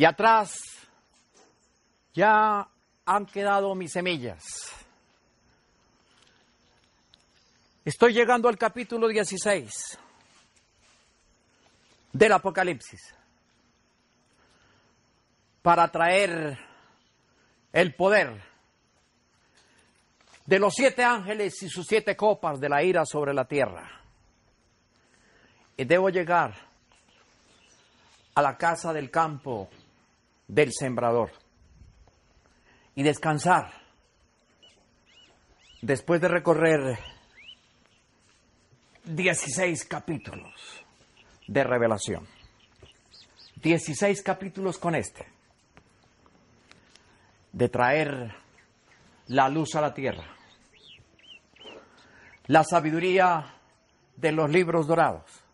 Y atrás ya han quedado mis semillas. Estoy llegando al capítulo 16 del Apocalipsis para traer el poder de los siete ángeles y sus siete copas de la ira sobre la tierra. Y debo llegar a la casa del campo del sembrador. Y descansar. Después de recorrer 16 capítulos de revelación. 16 capítulos con este, de traer la luz a la tierra, la sabiduría de los libros dorados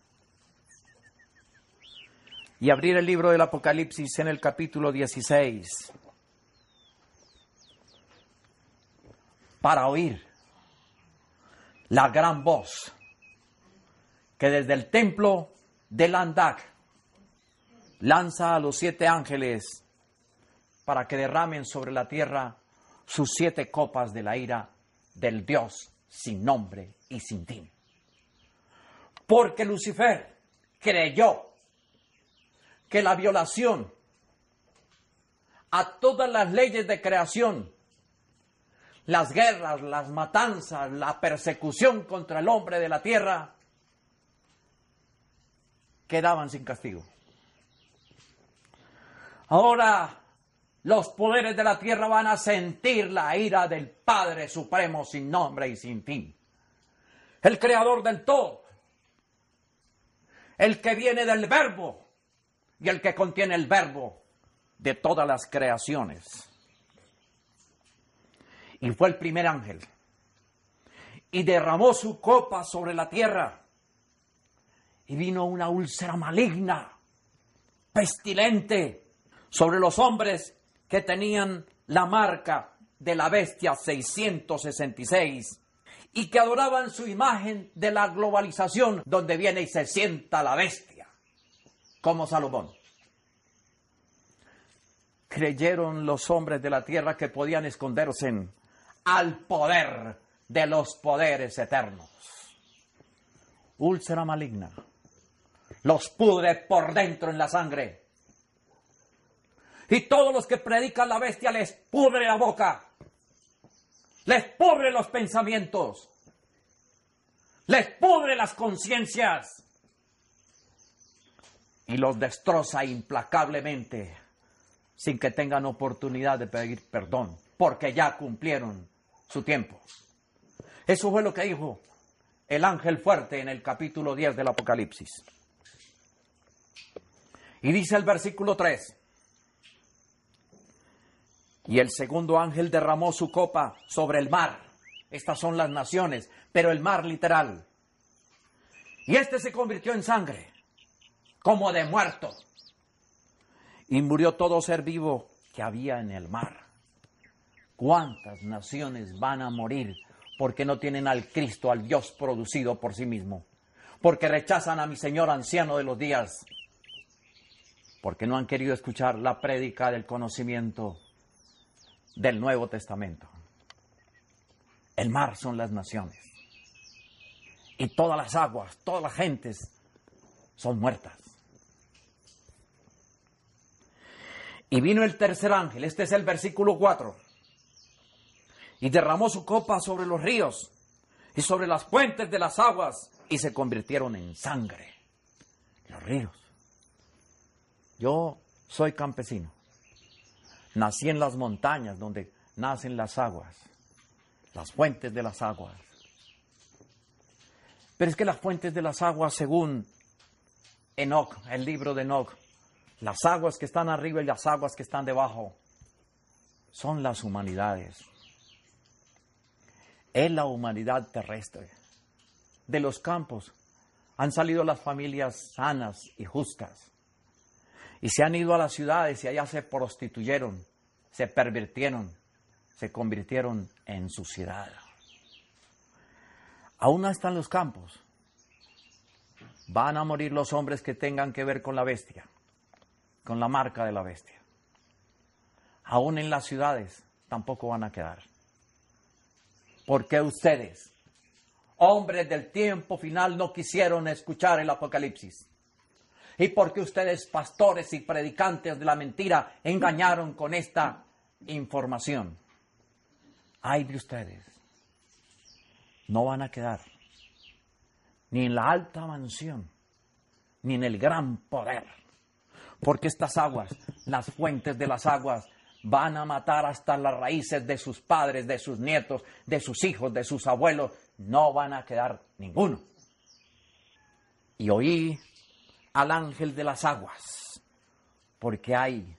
y abrir el libro del Apocalipsis en el capítulo 16 para oír la gran voz que desde el templo de Landak lanza a los siete ángeles para que derramen sobre la tierra sus siete copas de la ira del Dios sin nombre y sin fin. Porque Lucifer creyó que la violación a todas las leyes de creación, las guerras, las matanzas, la persecución contra el hombre de la tierra, quedaban sin castigo. Ahora los poderes de la tierra van a sentir la ira del Padre Supremo sin nombre y sin fin. El creador del todo. El que viene del verbo y el que contiene el verbo de todas las creaciones. Y fue el primer ángel. Y derramó su copa sobre la tierra. Y vino una úlcera maligna, pestilente, sobre los hombres que tenían la marca de la bestia 666 y que adoraban su imagen de la globalización donde viene y se sienta la bestia como Salomón. Creyeron los hombres de la tierra que podían esconderse al poder de los poderes eternos. Úlcera maligna. Los pudre por dentro en la sangre. Y todos los que predican la bestia les pudre la boca. Les pudre los pensamientos. Les pudre las conciencias y los destroza implacablemente sin que tengan oportunidad de pedir perdón, porque ya cumplieron su tiempo. Eso fue lo que dijo el ángel fuerte en el capítulo 10 del Apocalipsis. Y dice el versículo 3, y el segundo ángel derramó su copa sobre el mar. Estas son las naciones, pero el mar literal. Y este se convirtió en sangre como de muerto. Y murió todo ser vivo que había en el mar. ¿Cuántas naciones van a morir porque no tienen al Cristo, al Dios producido por sí mismo? Porque rechazan a mi Señor anciano de los días. Porque no han querido escuchar la prédica del conocimiento del Nuevo Testamento. El mar son las naciones. Y todas las aguas, todas las gentes son muertas. Y vino el tercer ángel, este es el versículo 4, y derramó su copa sobre los ríos y sobre las fuentes de las aguas y se convirtieron en sangre. Los ríos. Yo soy campesino. Nací en las montañas donde nacen las aguas, las fuentes de las aguas. Pero es que las fuentes de las aguas, según Enoch, el libro de Enoch, Las aguas que están arriba y las aguas que están debajo son las humanidades. Es la humanidad terrestre. De los campos han salido las familias sanas y justas. Y se han ido a las ciudades y allá se prostituyeron, se pervirtieron, se convirtieron en suciedad. Aún están los campos. Van a morir los hombres que tengan que ver con la bestia, con la marca de la bestia. Aún en las ciudades tampoco van a quedar. Porque ustedes, hombres del tiempo final, no quisieron escuchar el Apocalipsis. Y porque ustedes, pastores y predicantes de la mentira, engañaron con esta información. Ay de ustedes, no van a quedar ni en la alta mansión, ni en el gran poder. Porque estas aguas, las fuentes de las aguas, van a matar hasta las raíces de sus padres, de sus nietos, de sus hijos, de sus abuelos. No van a quedar ninguno. Y oí al ángel de las aguas, porque hay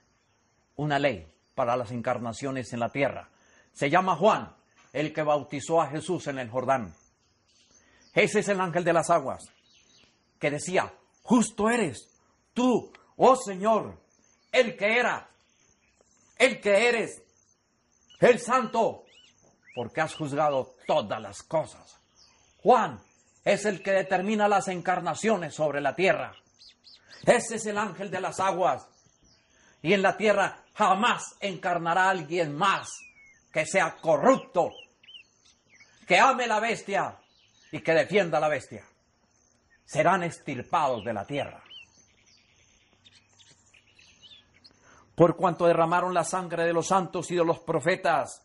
una ley para las encarnaciones en la tierra. Se llama Juan, el que bautizó a Jesús en el Jordán. Ese es el ángel de las aguas, que decía, justo eres tú, oh Señor, el que era, el que eres, el santo, porque has juzgado todas las cosas. Juan es el que determina las encarnaciones sobre la tierra. Ese es el ángel de las aguas. Y en la tierra jamás encarnará alguien más que sea corrupto, que ame la bestia y que defienda la bestia. Serán estirpados de la tierra. Por cuanto derramaron la sangre de los santos y de los profetas,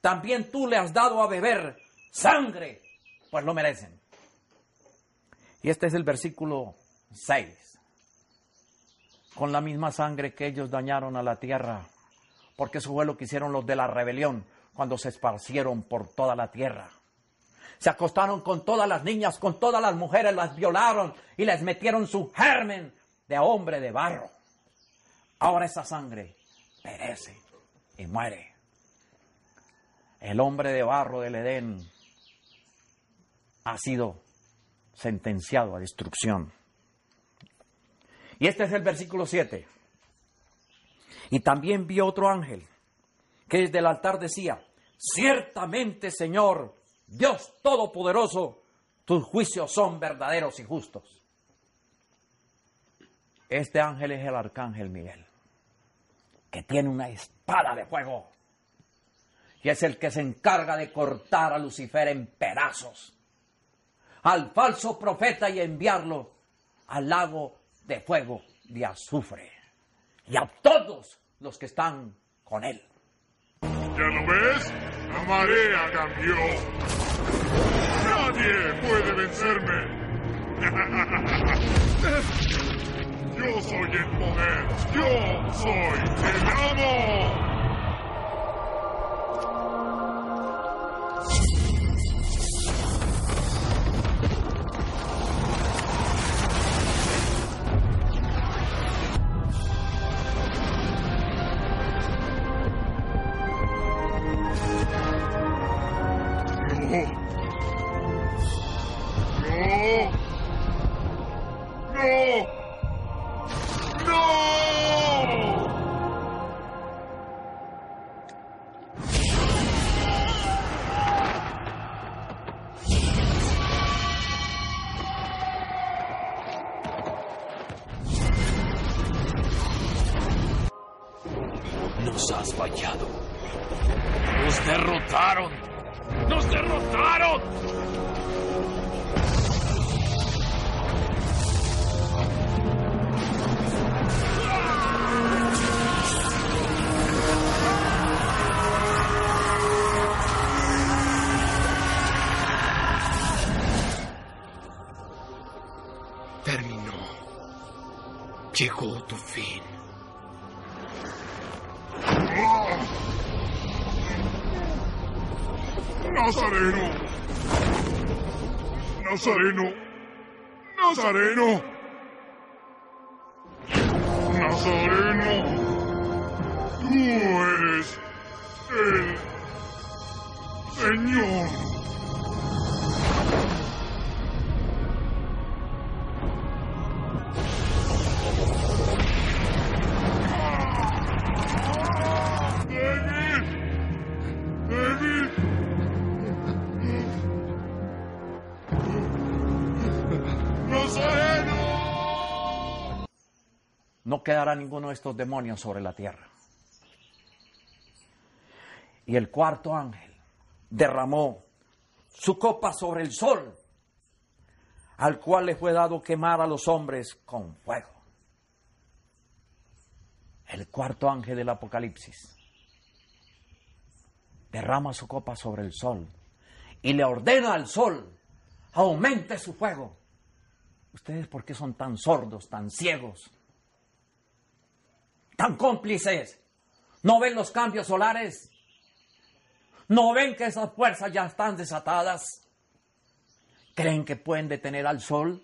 también tú le has dado a beber sangre, pues lo merecen. Y este es el versículo 6. Con la misma sangre que ellos dañaron a la tierra, porque eso fue lo que hicieron los de la rebelión cuando se esparcieron por toda la tierra. Se acostaron con todas las niñas, con todas las mujeres, las violaron y les metieron su germen de hombre de barro. Ahora esa sangre perece y muere. El hombre de barro del Edén ha sido sentenciado a destrucción. Y este es el versículo 7. Y también vio otro ángel que desde el altar decía, ciertamente Señor, Dios Todopoderoso, tus juicios son verdaderos y justos. Este ángel es el arcángel Miguel, que tiene una espada de fuego y es el que se encarga de cortar a Lucifer en pedazos, al falso profeta y enviarlo al lago de fuego de azufre y a todos los que están con él. ¿Ya lo ves? La marea cambió. Nadie puede vencerme. Yo soy el poder. Yo soy el amo. Llegó tu fin. Nazareno. Nazareno. Nazareno. Nazareno, tú eres el Señor. Quedará ninguno de estos demonios sobre la tierra. Y el cuarto ángel derramó su copa sobre el sol, al cual le fue dado quemar a los hombres con fuego. El cuarto ángel del Apocalipsis derrama su copa sobre el sol y le ordena al sol, aumente su fuego. ¿Ustedes por qué son tan sordos, tan ciegos, tan cómplices? ¿No ven los cambios solares? ¿No ven que esas fuerzas ya están desatadas? ¿Creen que pueden detener al sol?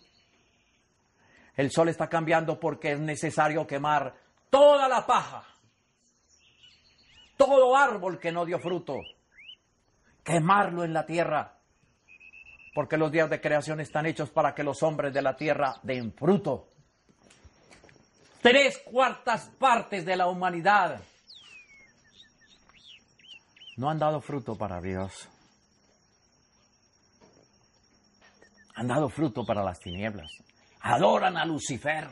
El sol está cambiando porque es necesario quemar toda la paja, todo árbol que no dio fruto, quemarlo en la tierra, porque los días de creación están hechos para que los hombres de la tierra den fruto. Tres cuartas partes de la humanidad no han dado fruto para Dios. Han dado fruto para las tinieblas. Adoran a Lucifer,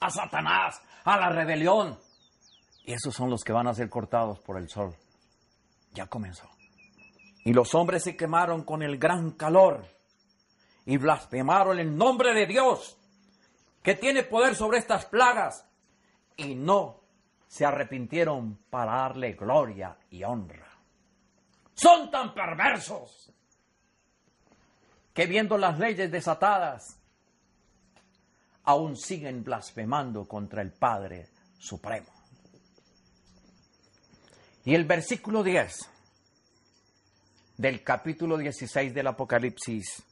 a Satanás, a la rebelión. Y esos son los que van a ser cortados por el sol. Ya comenzó. Y los hombres se quemaron con el gran calor y blasfemaron el nombre de Dios, que tiene poder sobre estas plagas, y no se arrepintieron para darle gloria y honra. Son tan perversos que viendo las leyes desatadas, aún siguen blasfemando contra el Padre Supremo. Y el versículo 10 del capítulo 16 del Apocalipsis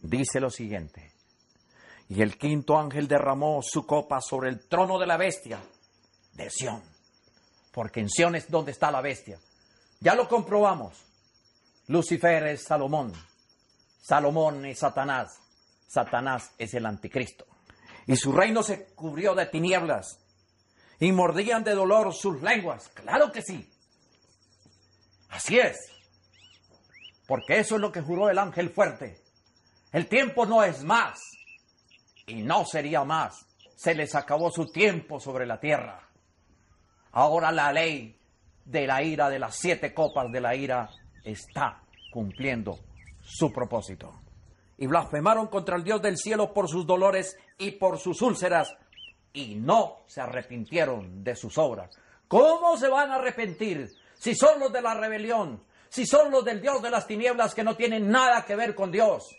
dice lo siguiente. Y el quinto ángel derramó su copa sobre el trono de la bestia de Sión. Porque en Sión es donde está la bestia. Ya lo comprobamos. Lucifer es Salomón. Salomón es Satanás. Satanás es el anticristo. Y su reino se cubrió de tinieblas. Y mordían de dolor sus lenguas. Claro que sí. Así es. Porque eso es lo que juró el ángel fuerte. El tiempo no es más. Y no sería más. Se les acabó su tiempo sobre la tierra. Ahora la ley de la ira, de las siete copas de la ira, está cumpliendo su propósito. Y blasfemaron contra el Dios del cielo por sus dolores y por sus úlceras, y no se arrepintieron de sus obras. ¿Cómo se van a arrepentir si son los de la rebelión, si son los del Dios de las tinieblas que no tienen nada que ver con Dios,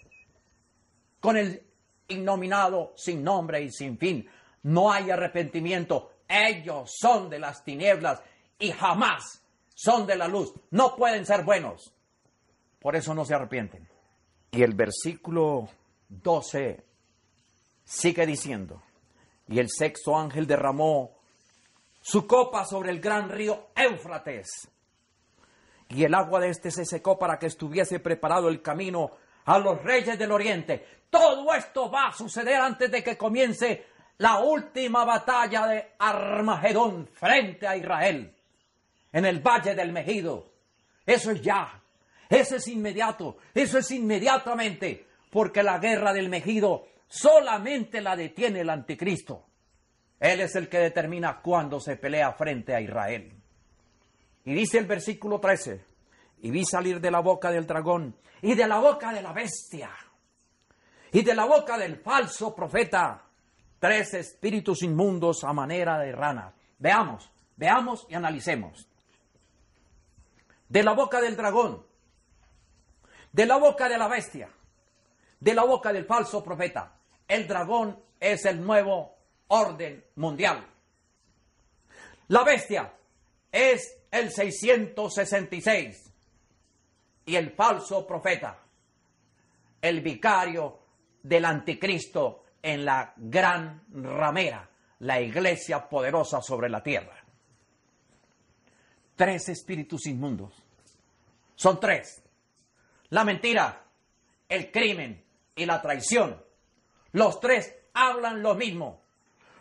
con el innominado sin nombre y sin fin? No hay arrepentimiento. Ellos son de las tinieblas y jamás son de la luz. No pueden ser buenos. Por eso no se arrepienten. Y el versículo 12 sigue diciendo, y el sexto ángel derramó su copa sobre el gran río Éufrates, y el agua de este se secó para que estuviese preparado el camino a los reyes del oriente. Todo esto va a suceder antes de que comience la última batalla de Armagedón frente a Israel, en el valle del Mejido. Eso es ya, eso es inmediato, eso es inmediatamente, porque la guerra del Mejido solamente la detiene el anticristo. Él es el que determina cuándo se pelea frente a Israel. Y dice el versículo 13, y vi salir de la boca del dragón y de la boca de la bestia y de la boca del falso profeta tres espíritus inmundos a manera de rana. Veamos, veamos y analicemos. De la boca del dragón, de la boca de la bestia, de la boca del falso profeta. El dragón es el nuevo orden mundial. La bestia es el 666 y el falso profeta, el vicario del anticristo en la gran ramera, la iglesia poderosa sobre la tierra. Tres espíritus inmundos. Son tres. La mentira, el crimen y la traición. Los tres hablan lo mismo.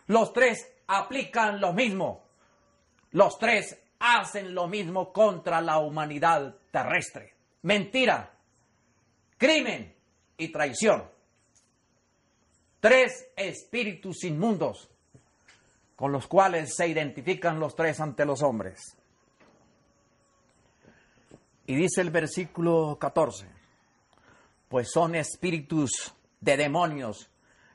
Los tres aplican lo mismo. Los tres hacen lo mismo contra la humanidad terrestre. Mentira, crimen y traición. Tres espíritus inmundos con los cuales se identifican los tres ante los hombres. Y dice el versículo 14, pues son espíritus de demonios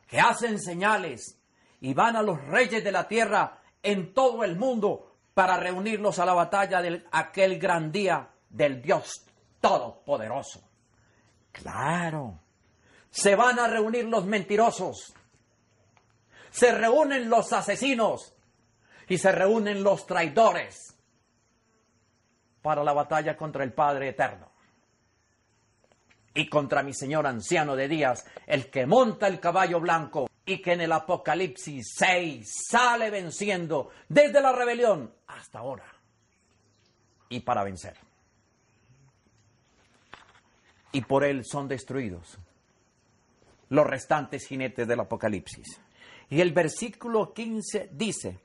que hacen señales y van a los reyes de la tierra en todo el mundo para reunirlos a la batalla de aquel gran día del Dios Todopoderoso. Claro, se van a reunir los mentirosos, se reúnen los asesinos. Y se reúnen los traidores. Para la batalla contra el Padre Eterno. Y contra mi Señor anciano de días, el que monta el caballo blanco. Y que en el Apocalipsis 6 sale venciendo desde la rebelión hasta ahora. Y para vencer. Y por él son destruidos los restantes jinetes del Apocalipsis. Y el versículo 15 dice,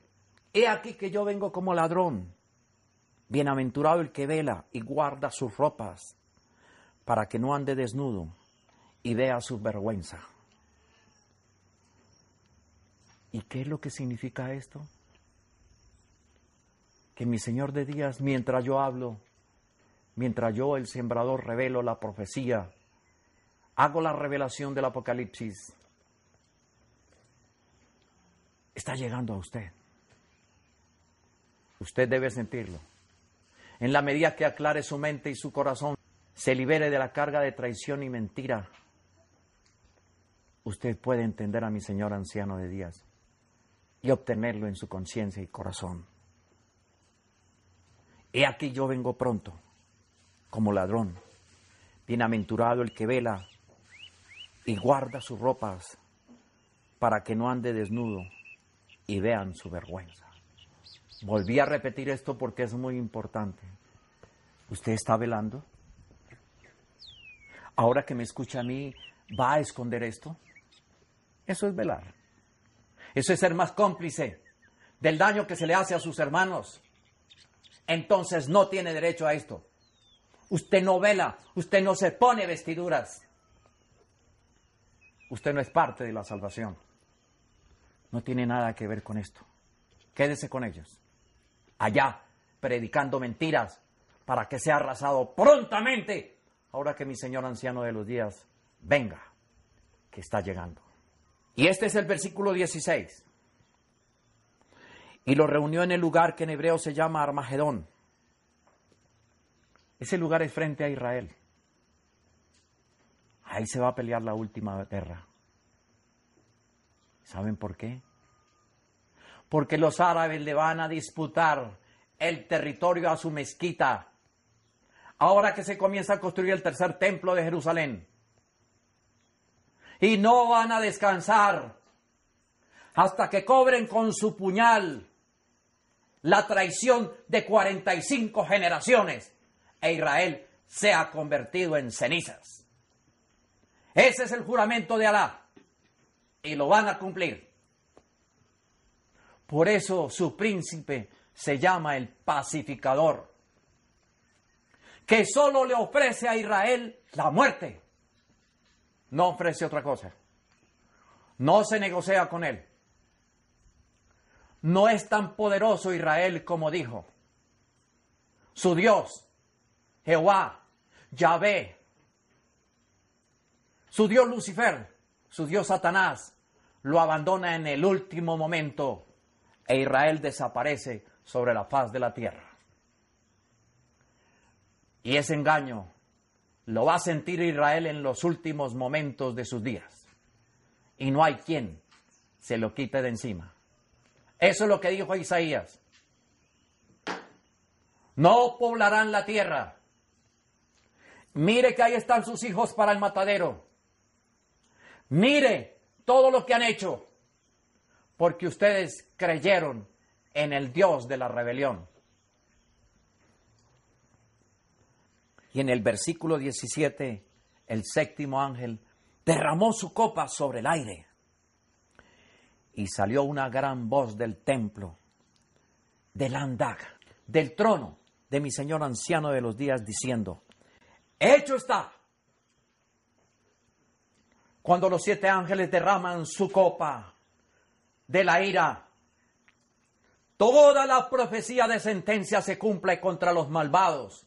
He aquí que yo vengo como ladrón, bienaventurado el que vela y guarda sus ropas, para que no ande desnudo y vea su vergüenza. ¿Y qué es lo que significa esto? Que mi Señor de días, mientras yo hablo, mientras yo, el sembrador, revelo la profecía, hago la revelación del Apocalipsis, está llegando a usted. Usted debe sentirlo. En la medida que aclare su mente y su corazón, se libere de la carga de traición y mentira, usted puede entender a mi Señor anciano de días y obtenerlo en su conciencia y corazón. He aquí yo vengo pronto, como ladrón, bienaventurado el que vela y guarda sus ropas para que no ande desnudo y vean su vergüenza. Volví a repetir esto porque es muy importante. ¿Usted está velando? Ahora que me escucha a mí, ¿va a esconder esto? Eso es velar. Eso es ser más cómplice del daño que se le hace a sus hermanos. Entonces no tiene derecho a esto. Usted no vela, usted no se pone vestiduras. Usted no es parte de la salvación. No tiene nada que ver con esto. Quédese con ellos. Allá, predicando mentiras para que sea arrasado prontamente. Ahora que mi Señor anciano de los días venga, que está llegando. Y este es el versículo 16. Y lo reunió en el lugar que en hebreo se llama Armagedón. Ese lugar es frente a Israel. Ahí se va a pelear la última guerra. ¿Saben por qué? Porque los árabes le van a disputar el territorio a su mezquita. Ahora que se comienza a construir el tercer templo de Jerusalén. Y no van a descansar hasta que cobren con su puñal la traición de 45 generaciones e Israel se ha convertido en cenizas. Ese es el juramento de Alá y lo van a cumplir. Por eso su príncipe se llama el pacificador, que solo le ofrece a Israel la muerte. No ofrece otra cosa. No se negocia con él. No es tan poderoso Israel como dijo. Su Dios, Jehová, Yahvé, su Dios Lucifer, su Dios Satanás, lo abandona en el último momento e Israel desaparece sobre la faz de la tierra. Y ese engaño lo va a sentir Israel en los últimos momentos de sus días. Y no hay quien se lo quite de encima. Eso es lo que dijo Isaías. No poblarán la tierra. Mire que ahí están sus hijos para el matadero. Mire todo lo que han hecho porque ustedes creyeron en el Dios de la rebelión. Y en el versículo 17, el séptimo ángel derramó su copa sobre el aire y salió una gran voz del templo, del andag, del trono de mi Señor anciano de los días, diciendo, hecho está. Cuando los siete ángeles derraman su copa de la ira, toda la profecía de sentencia se cumple contra los malvados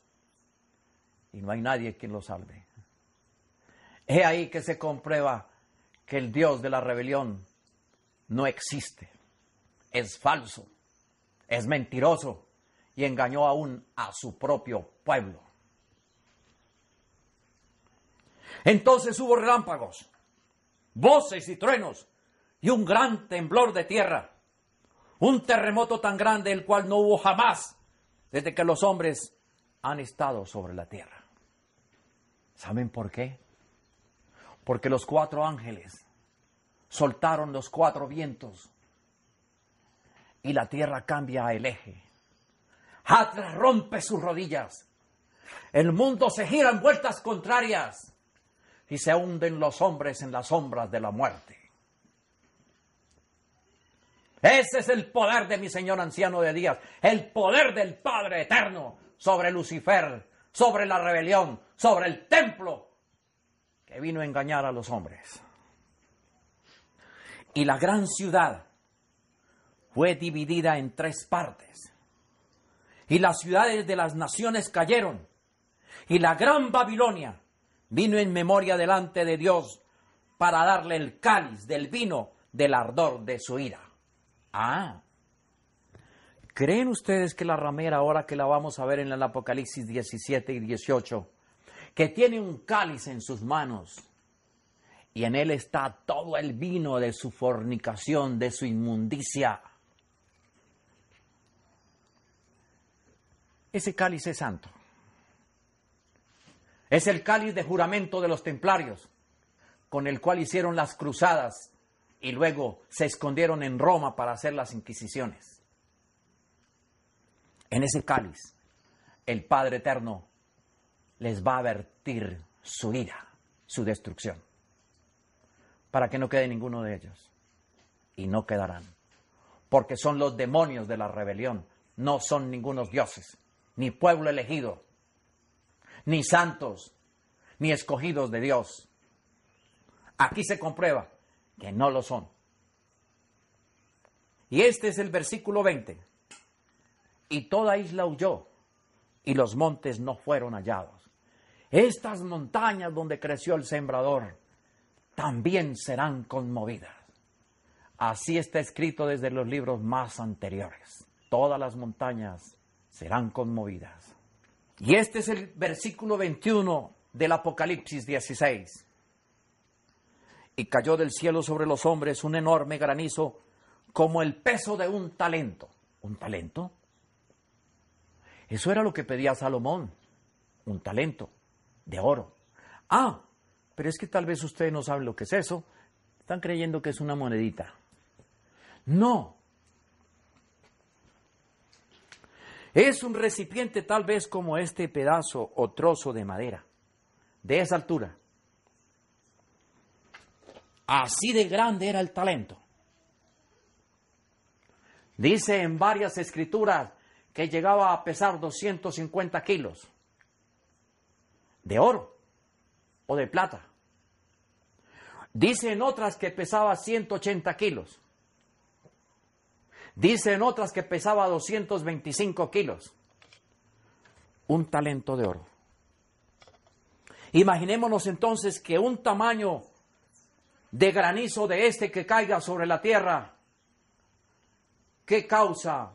y no hay nadie quien lo salve. He ahí que se comprueba que el Dios de la rebelión no existe, es falso, es mentiroso y engañó aún a su propio pueblo. Entonces hubo relámpagos, voces y truenos y un gran temblor de tierra, un terremoto tan grande el cual no hubo jamás desde que los hombres han estado sobre la tierra. ¿Saben por qué? Porque los cuatro ángeles soltaron los cuatro vientos y la tierra cambia el eje. Atlas rompe sus rodillas. El mundo se gira en vueltas contrarias y se hunden los hombres en las sombras de la muerte. Ese es el poder de mi Señor anciano de días, el poder del Padre eterno sobre Lucifer, sobre la rebelión, sobre el templo que vino a engañar a los hombres. Y la gran ciudad fue dividida en tres partes. Y las ciudades de las naciones cayeron. Y la gran Babilonia vino en memoria delante de Dios para darle el cáliz del vino del ardor de su ira. Ah, ¿creen ustedes que la ramera, ahora que la vamos a ver en el Apocalipsis 17 y 18, que tiene un cáliz en sus manos y en él está todo el vino de su fornicación, de su inmundicia? Ese cáliz es santo. Es el cáliz de juramento de los templarios, con el cual hicieron las cruzadas y luego se escondieron en Roma para hacer las inquisiciones. En ese cáliz, el Padre Eterno les va a vertir su ira, su destrucción, para que no quede ninguno de ellos. Y no quedarán, porque son los demonios de la rebelión, no son ningunos dioses, ni pueblo elegido, ni santos, ni escogidos de Dios. Aquí se comprueba que no lo son. Y este es el versículo 20. Y toda isla huyó, y los montes no fueron hallados. Estas montañas donde creció el sembrador también serán conmovidas. Así está escrito desde los libros más anteriores. Todas las montañas serán conmovidas. Y este es el versículo 21 del Apocalipsis 16 y cayó del cielo sobre los hombres un enorme granizo como el peso de un talento. ¿Un talento? Eso era lo que pedía Salomón, un talento de oro. Ah, pero es que tal vez ustedes no saben lo que es eso. Están creyendo que es una monedita. No. Es un recipiente tal vez como este pedazo o trozo de madera, de esa altura. Así de grande era el talento. Dice en varias escrituras que llegaba a pesar 250 kilos de oro o de plata. Dice en otras que pesaba 180 kilos. Dice en otras que pesaba 225 kilos. Un talento de oro. Imaginémonos entonces que un tamaño de granizo de este que caiga sobre la tierra, ¿qué causa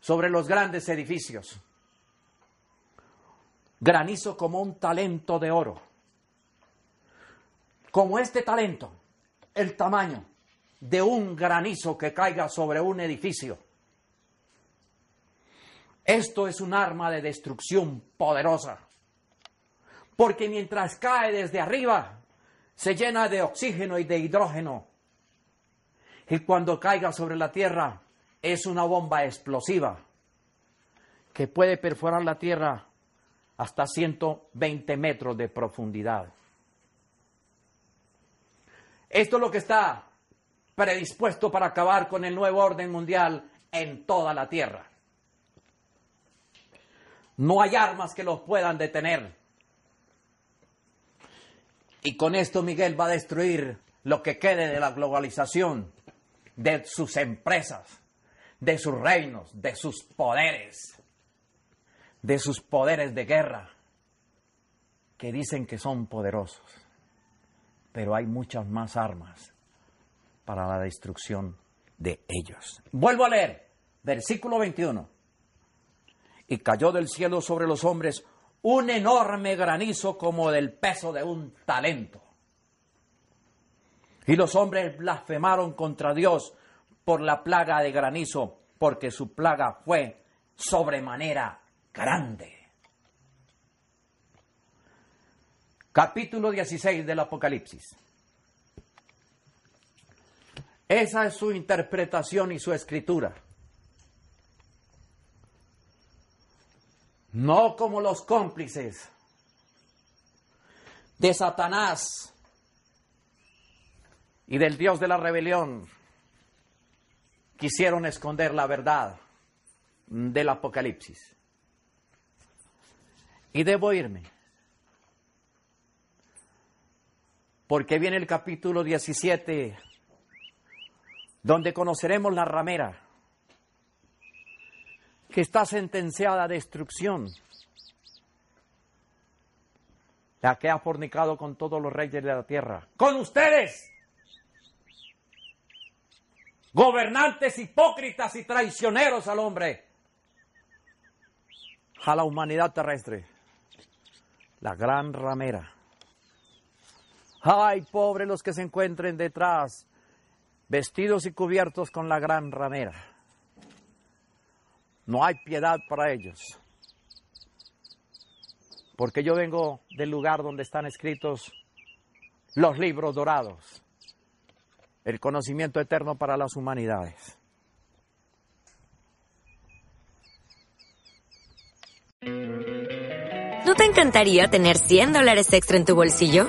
sobre los grandes edificios? Granizo como un talento de oro. Como este talento, el tamaño de un granizo que caiga sobre un edificio. Esto es un arma de destrucción poderosa. Porque mientras cae desde arriba, se llena de oxígeno y de hidrógeno. Y cuando caiga sobre la tierra, es una bomba explosiva que puede perforar la tierra hasta 120 metros de profundidad. Esto es lo que está predispuesto para acabar con el nuevo orden mundial en toda la tierra. No hay armas que los puedan detener. Y con esto Miguel va a destruir lo que quede de la globalización, de sus empresas, de sus reinos, de sus poderes, de sus poderes de guerra, que dicen que son poderosos. Pero hay muchas más armas para la destrucción de ellos. Vuelvo a leer, versículo 21. Y cayó del cielo sobre los hombres un enorme granizo como del peso de un talento. Y los hombres blasfemaron contra Dios por la plaga de granizo, porque su plaga fue sobremanera grande. Capítulo 16 del Apocalipsis. Esa es su interpretación y su escritura. No como los cómplices de Satanás y del Dios de la rebelión quisieron esconder la verdad del Apocalipsis. Y debo irme. Porque viene el capítulo 17 donde conoceremos la ramera, que está sentenciada a destrucción, la que ha fornicado con todos los reyes de la tierra, con ustedes, gobernantes hipócritas y traicioneros al hombre, a la humanidad terrestre, la gran ramera. Ay, pobres los que se encuentren detrás vestidos y cubiertos con la gran ramera. No hay piedad para ellos. Porque yo vengo del lugar donde están escritos los libros dorados, el conocimiento eterno para las humanidades. ¿No te encantaría tener 100 dólares extra en tu bolsillo?